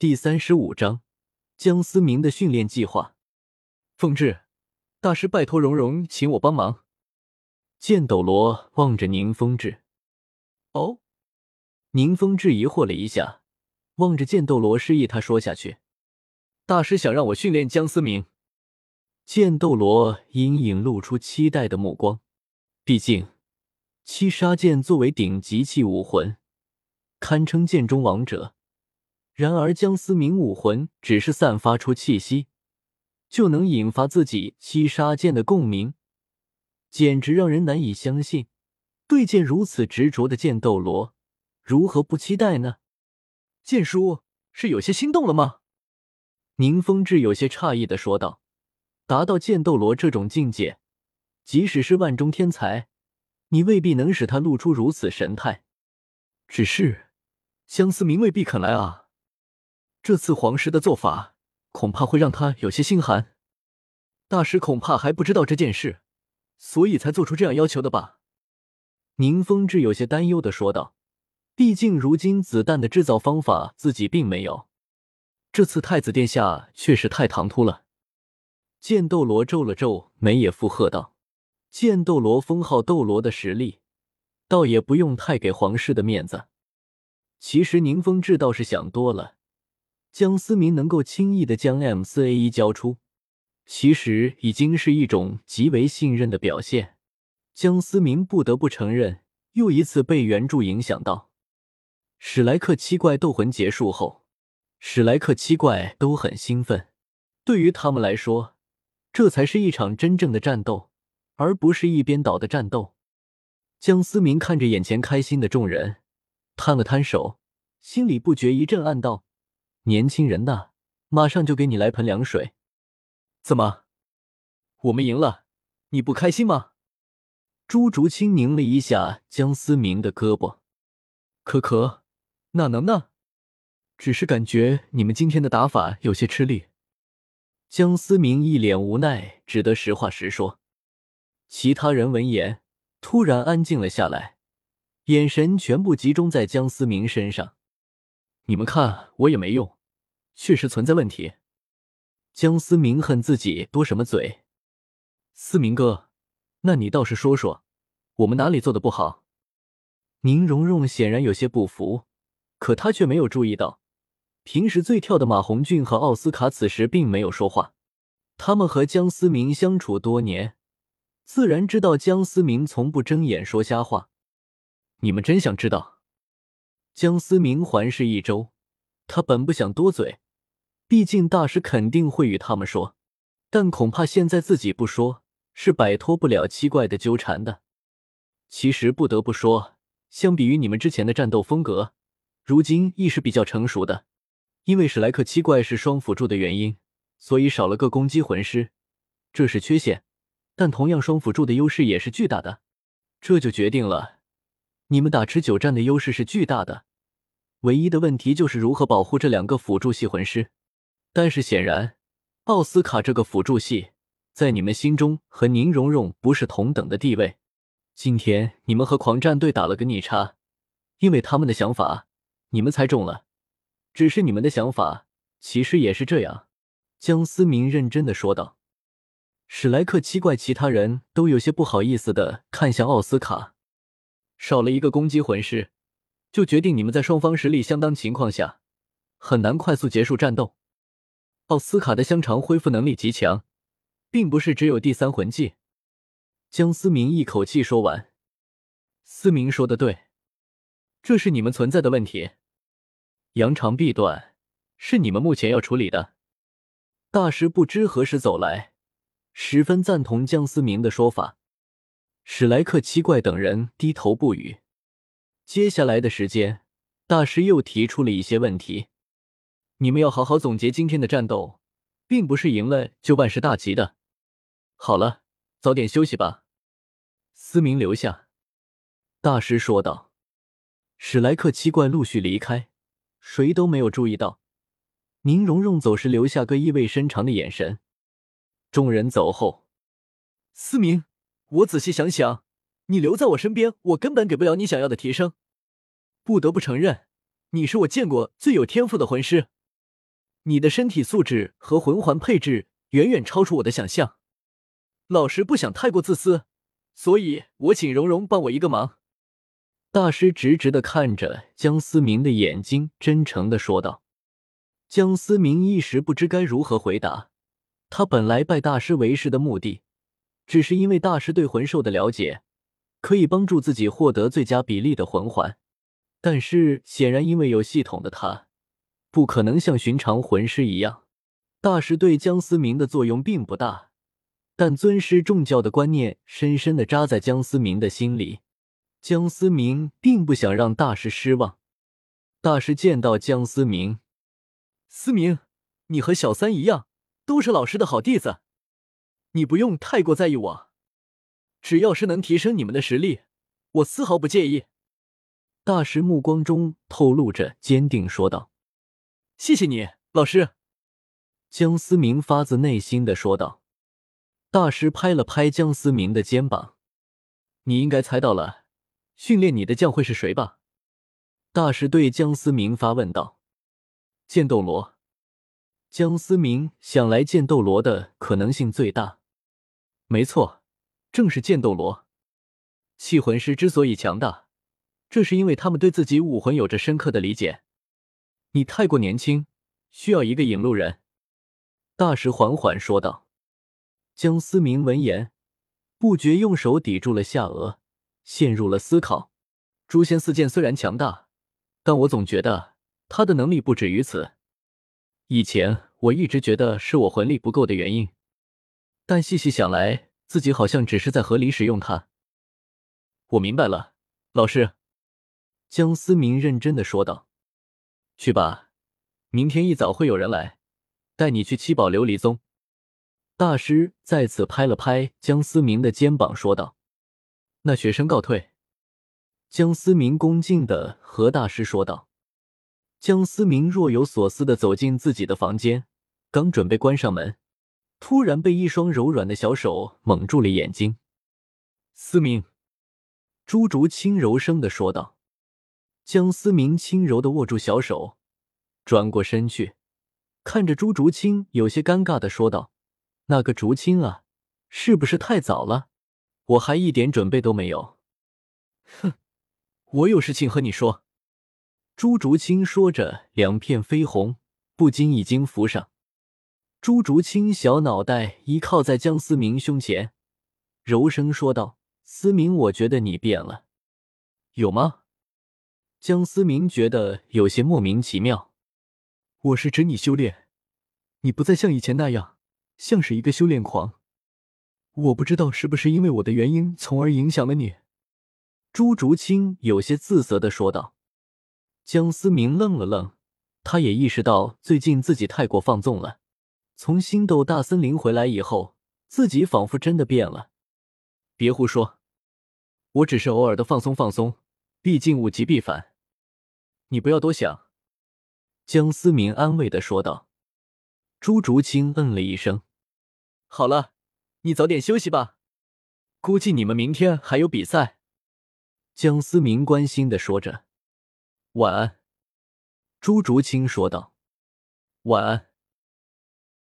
第三十五章江思明的训练计划。凤至，大师拜托蓉蓉请我帮忙。剑斗罗望着宁风致，哦，宁风致疑惑了一下，望着剑斗罗示意他说下去。大师想让我训练江思明。剑斗罗隐隐露出期待的目光，毕竟七杀剑作为顶级器武魂，堪称剑中王者。然而江思明武魂只是散发出气息，就能引发自己七杀剑的共鸣，简直让人难以相信。对剑如此执着的剑斗罗，如何不期待呢？剑叔是有些心动了吗？宁风致有些诧异的说道。达到剑斗罗这种境界，即使是万中天才，你未必能使他露出如此神态。只是江思明未必肯来啊！这次皇室的做法，恐怕会让他有些心寒。大师恐怕还不知道这件事，所以才做出这样要求的吧？宁风致有些担忧的说道。毕竟如今子弹的制造方法自己并没有，这次太子殿下确实太唐突了。剑斗罗皱了皱眉，也附和道：“剑斗罗封号斗罗的实力，倒也不用太给皇室的面子。其实宁风致倒是想多了，江思明能够轻易的将 M 四 A 一交出，其实已经是一种极为信任的表现。江思明不得不承认，又一次被原著影响到。史莱克七怪斗魂结束后，史莱克七怪都很兴奋，对于他们来说。”这才是一场真正的战斗，而不是一边倒的战斗。江思明看着眼前开心的众人，摊了摊手，心里不觉一阵暗道：“年轻人呐，马上就给你来盆凉水。”怎么，我们赢了，你不开心吗？朱竹清拧了一下江思明的胳膊：“可可，哪能呢？只是感觉你们今天的打法有些吃力。”江思明一脸无奈，只得实话实说。其他人闻言，突然安静了下来，眼神全部集中在江思明身上。你们看，我也没用，确实存在问题。江思明恨自己多什么嘴。思明哥，那你倒是说说，我们哪里做的不好？宁荣荣显然有些不服，可他却没有注意到。平时最跳的马红俊和奥斯卡此时并没有说话，他们和江思明相处多年，自然知道江思明从不睁眼说瞎话。你们真想知道？江思明环视一周，他本不想多嘴，毕竟大师肯定会与他们说，但恐怕现在自己不说，是摆脱不了七怪的纠缠的。其实不得不说，相比于你们之前的战斗风格，如今亦是比较成熟的。因为史莱克七怪是双辅助的原因，所以少了个攻击魂师，这是缺陷。但同样，双辅助的优势也是巨大的。这就决定了你们打持久战的优势是巨大的。唯一的问题就是如何保护这两个辅助系魂师。但是显然，奥斯卡这个辅助系在你们心中和宁荣荣不是同等的地位。今天你们和狂战队打了个逆差，因为他们的想法，你们猜中了。只是你们的想法，其实也是这样。”江思明认真的说道。史莱克七怪其他人都有些不好意思的看向奥斯卡，少了一个攻击魂师，就决定你们在双方实力相当情况下，很难快速结束战斗。奥斯卡的香肠恢复能力极强，并不是只有第三魂技。江思明一口气说完。思明说的对，这是你们存在的问题。扬长避短是你们目前要处理的。大师不知何时走来，十分赞同江思明的说法。史莱克七怪等人低头不语。接下来的时间，大师又提出了一些问题。你们要好好总结今天的战斗，并不是赢了就万事大吉的。好了，早点休息吧。思明留下。大师说道。史莱克七怪陆续离开。谁都没有注意到，宁荣荣走时留下个意味深长的眼神。众人走后，思明，我仔细想想，你留在我身边，我根本给不了你想要的提升。不得不承认，你是我见过最有天赋的魂师。你的身体素质和魂环配置远远超出我的想象。老师不想太过自私，所以我请蓉蓉帮我一个忙。”大师直直的看着江思明的眼睛，真诚的说道。江思明一时不知该如何回答。他本来拜大师为师的目的，只是因为大师对魂兽的了解，可以帮助自己获得最佳比例的魂环。但是显然，因为有系统的他，不可能像寻常魂师一样。大师对江思明的作用并不大，但尊师重教的观念深深的扎在江思明的心里。江思明并不想让大师失望。大师见到江思明，思明，你和小三一样，都是老师的好弟子，你不用太过在意我，只要是能提升你们的实力，我丝毫不介意。大师目光中透露着坚定，说道：“谢谢你，老师。”江思明发自内心的说道。大师拍了拍江思明的肩膀：“你应该猜到了。”训练你的将会是谁吧？大师对江思明发问道。剑斗罗。江思明想来剑斗罗的可能性最大。没错，正是剑斗罗。气魂师之所以强大，这是因为他们对自己武魂有着深刻的理解。你太过年轻，需要一个引路人。大师缓缓说道。江思明闻言，不觉用手抵住了下颚。陷入了思考。诛仙四剑虽然强大，但我总觉得他的能力不止于此。以前我一直觉得是我魂力不够的原因，但细细想来，自己好像只是在合理使用它。我明白了，老师。江思明认真的说道：“去吧，明天一早会有人来，带你去七宝琉璃宗。”大师再次拍了拍江思明的肩膀，说道。那学生告退。江思明恭敬的和大师说道。江思明若有所思的走进自己的房间，刚准备关上门，突然被一双柔软的小手蒙住了眼睛。思明，朱竹清柔声的说道。江思明轻柔的握住小手，转过身去，看着朱竹清，有些尴尬的说道：“那个竹清啊，是不是太早了？”我还一点准备都没有。哼，我有事情和你说。”朱竹清说着，两片绯红不禁已经浮上。朱竹清小脑袋依靠在江思明胸前，柔声说道：“思明，我觉得你变了，有吗？”江思明觉得有些莫名其妙。我是指你修炼，你不再像以前那样，像是一个修炼狂。我不知道是不是因为我的原因，从而影响了你。”朱竹清有些自责的说道。江思明愣了愣，他也意识到最近自己太过放纵了。从星斗大森林回来以后，自己仿佛真的变了。别胡说，我只是偶尔的放松放松，毕竟物极必反。你不要多想。”江思明安慰的说道。朱竹清嗯了一声：“好了。”你早点休息吧，估计你们明天还有比赛。”江思明关心的说着。“晚安。”朱竹清说道。“晚安。”